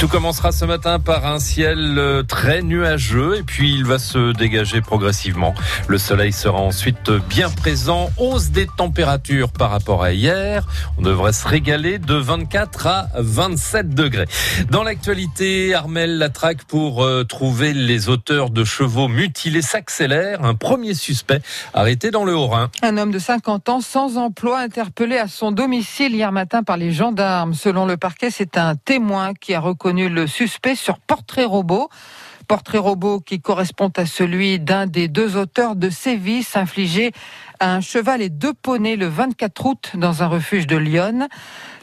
Tout commencera ce matin par un ciel euh, très nuageux et puis il va se dégager progressivement. Le soleil sera ensuite bien présent. Hausse des températures par rapport à hier. On devrait se régaler de 24 à 27 degrés. Dans l'actualité, Armel Latraque pour euh, trouver les auteurs de chevaux mutilés s'accélère. Un premier suspect arrêté dans le Haut-Rhin. Un homme de 50 ans sans emploi interpellé à son domicile hier matin par les gendarmes. Selon le parquet, c'est un témoin qui a reconnu le suspect sur Portrait Robot. Portrait robot qui correspond à celui d'un des deux auteurs de sévices infligés à un cheval et deux poneys le 24 août dans un refuge de Lyon.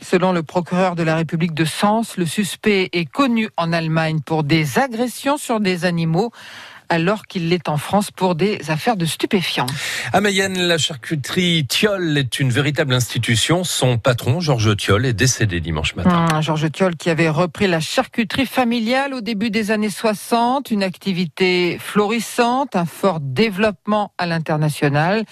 Selon le procureur de la République de Sens, le suspect est connu en Allemagne pour des agressions sur des animaux alors qu'il l'est en France pour des affaires de stupéfiants. À Mayenne, la charcuterie Thiol est une véritable institution. Son patron, Georges Thiol, est décédé dimanche matin. Mmh, Georges Thiol qui avait repris la charcuterie familiale au début des années 60, une activité florissante, un fort développement à l'international.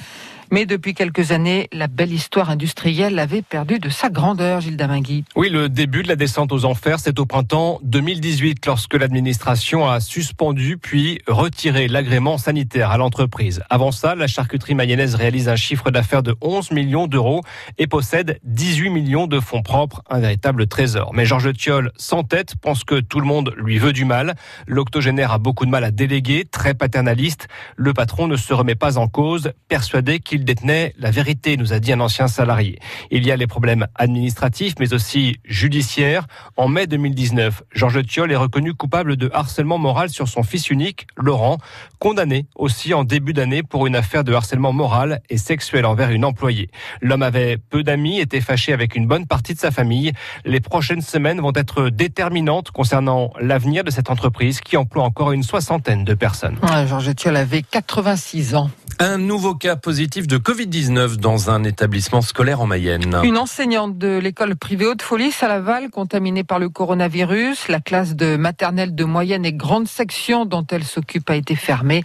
Mais depuis quelques années, la belle histoire industrielle avait perdu de sa grandeur, Gilles Damingui. Oui, le début de la descente aux enfers, c'est au printemps 2018, lorsque l'administration a suspendu puis retiré l'agrément sanitaire à l'entreprise. Avant ça, la charcuterie mayonnaise réalise un chiffre d'affaires de 11 millions d'euros et possède 18 millions de fonds propres, un véritable trésor. Mais Georges Thiol, sans tête, pense que tout le monde lui veut du mal. L'octogénaire a beaucoup de mal à déléguer, très paternaliste. Le patron ne se remet pas en cause, persuadé qu'il il détenait la vérité, nous a dit un ancien salarié. Il y a les problèmes administratifs, mais aussi judiciaires. En mai 2019, Georges Thiol est reconnu coupable de harcèlement moral sur son fils unique, Laurent, condamné aussi en début d'année pour une affaire de harcèlement moral et sexuel envers une employée. L'homme avait peu d'amis, était fâché avec une bonne partie de sa famille. Les prochaines semaines vont être déterminantes concernant l'avenir de cette entreprise qui emploie encore une soixantaine de personnes. Georges Thiol avait 86 ans. Un nouveau cas positif de Covid-19 dans un établissement scolaire en Mayenne. Une enseignante de l'école privée Haute-Folie à Laval, contaminée par le coronavirus. La classe de maternelle de moyenne et grande section dont elle s'occupe a été fermée.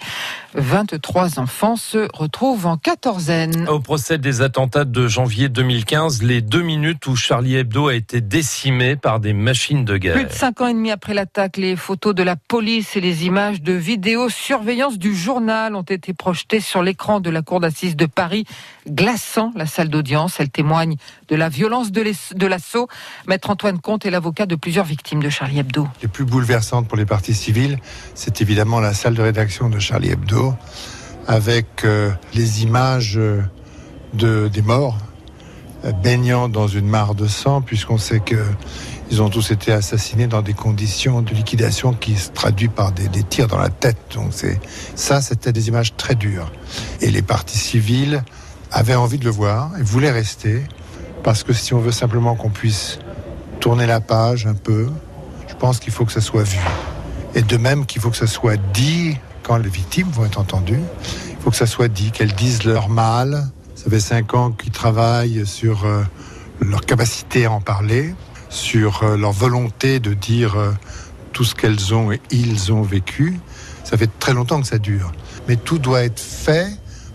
23 enfants se retrouvent en quatorzaine. Au procès des attentats de janvier 2015, les deux minutes où Charlie Hebdo a été décimé par des machines de guerre. Plus de cinq ans et demi après l'attaque, les photos de la police et les images de vidéosurveillance du journal ont été projetées sur l'écran de la cour d'assises de Paris, glaçant la salle d'audience. Elle témoigne de la violence de l'assaut. Maître Antoine Comte est l'avocat de plusieurs victimes de Charlie Hebdo. Les plus bouleversantes pour les parties civiles, c'est évidemment la salle de rédaction de Charlie Hebdo, avec euh, les images euh, de, des morts euh, baignant dans une mare de sang, puisqu'on sait que ils ont tous été assassinés dans des conditions de liquidation qui se traduisent par des, tirs dans la tête. Donc c'est ça, c'était des images très dures. Et les partis civils avaient envie de le voir et voulaient rester parce que si on veut simplement qu'on puisse tourner la page un peu, je pense qu'il faut que ça soit vu. Et de même qu'il faut que ça soit dit quand les victimes vont être entendues. Il faut que ça soit dit, qu'elles disent leur mal. Ça fait cinq ans qu'ils travaillent sur euh, leur capacité à en parler sur euh, leur volonté de dire euh, tout ce qu'elles ont et ils ont vécu. Ça fait très longtemps que ça dure. Mais tout doit être fait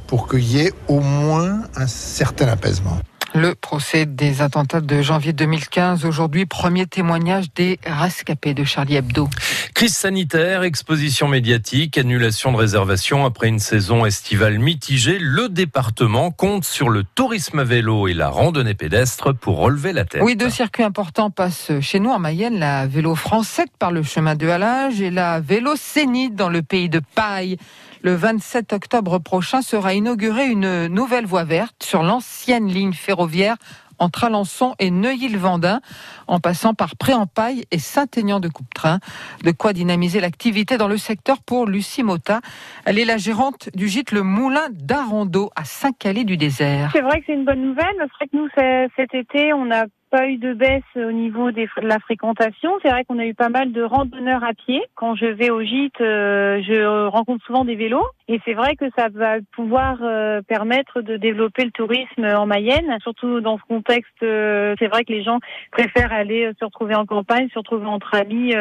pour qu'il y ait au moins un certain apaisement. Le procès des attentats de janvier 2015, aujourd'hui premier témoignage des rescapés de Charlie Hebdo. Crise sanitaire, exposition médiatique, annulation de réservation après une saison estivale mitigée, le département compte sur le tourisme à vélo et la randonnée pédestre pour relever la tête. Oui, deux circuits importants passent chez nous en Mayenne, la vélo française par le chemin de Halage et la vélo Sénite dans le pays de Paille. Le 27 octobre prochain sera inaugurée une nouvelle voie verte sur l'ancienne ligne ferroviaire entre Alençon et Neuilly-le-Vendin, en passant par Pré-en-Paille et Saint-Aignan de quoi dynamiser l'activité dans le secteur pour Lucie Mota. Elle est la gérante du gîte Le Moulin d'Arondeau à Saint-Calais du Désert. C'est vrai que c'est une bonne nouvelle. C'est vrai que nous, cet été, on a pas eu de baisse au niveau de la fréquentation. C'est vrai qu'on a eu pas mal de randonneurs à pied. Quand je vais au gîte, euh, je rencontre souvent des vélos. Et c'est vrai que ça va pouvoir euh, permettre de développer le tourisme en Mayenne, surtout dans ce contexte. Euh, c'est vrai que les gens préfèrent aller se retrouver en campagne, se retrouver entre amis,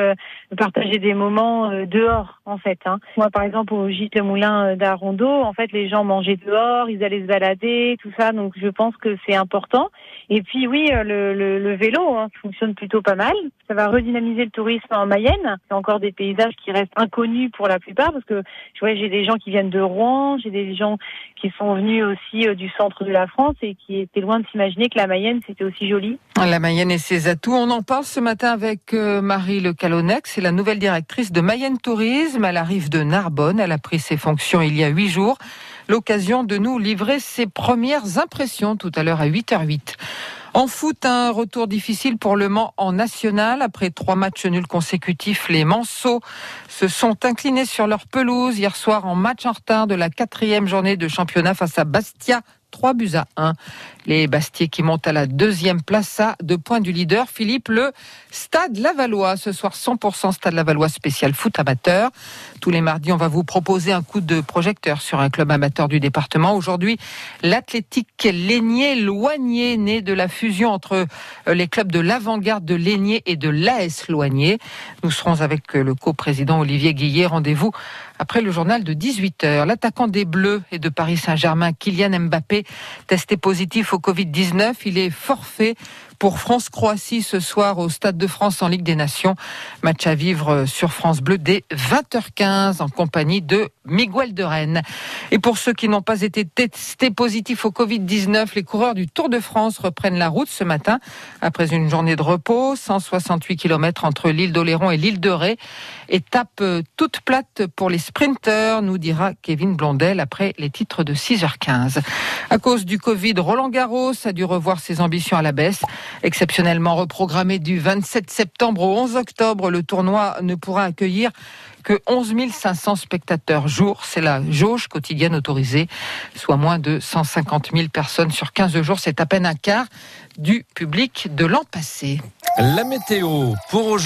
partager des moments dehors, en fait. Hein. Moi, par exemple, au gîte Moulin d'Arondo, en fait, les gens mangeaient dehors, ils allaient se balader, tout ça. Donc, je pense que c'est important. Et puis, oui, le, le vélo hein, fonctionne plutôt pas mal. Ça va redynamiser le tourisme en Mayenne. C'est encore des paysages qui restent inconnus pour la plupart, parce que je vois, j'ai des gens qui viennent de Rouen, j'ai des gens qui sont venus aussi euh, du centre de la France et qui étaient loin de s'imaginer que la Mayenne c'était aussi joli. La Mayenne et ses atouts. On en parle ce matin avec euh, Marie Le Calonec, c'est la nouvelle directrice de Mayenne Tourisme. Elle arrive de Narbonne. Elle a pris ses fonctions il y a huit jours. L'occasion de nous livrer ses premières impressions tout à l'heure à 8h08. En foot, un retour difficile pour Le Mans en national. Après trois matchs nuls consécutifs, les Manceaux se sont inclinés sur leur pelouse hier soir en match en retard de la quatrième journée de championnat face à Bastia 3 buts à 1. Les Bastiers qui montent à la deuxième place à deux points du leader, Philippe, le Stade Lavallois. Ce soir, 100% Stade Lavallois spécial foot amateur. Tous les mardis, on va vous proposer un coup de projecteur sur un club amateur du département. Aujourd'hui, l'athlétique Lénier-Loigné, né de la fusion entre euh, les clubs de l'avant-garde de Lénier et de l'AS Loigné. Nous serons avec euh, le coprésident Olivier Guillet. Rendez-vous après le journal de 18h. L'attaquant des Bleus et de Paris Saint-Germain, Kylian Mbappé, testé positif au Covid-19. Il est forfait pour France-Croatie ce soir au Stade de France en Ligue des Nations. Match à vivre sur France Bleu dès 20h15 en compagnie de Miguel de Rennes. Et pour ceux qui n'ont pas été testés positifs au Covid-19, les coureurs du Tour de France reprennent la route ce matin après une journée de repos, 168 km entre l'île d'Oléron et l'île de Ré. Étape toute plate pour les sprinteurs, nous dira Kevin Blondel après les titres de 6h15. À cause du Covid, Roland Garros a dû revoir ses ambitions à la baisse. Exceptionnellement reprogrammé du 27 septembre au 11 octobre, le tournoi ne pourra accueillir que 11 500 spectateurs jour. C'est la jauge quotidienne autorisée, soit moins de 150 000 personnes sur 15 jours. C'est à peine un quart du public de l'an passé. La météo pour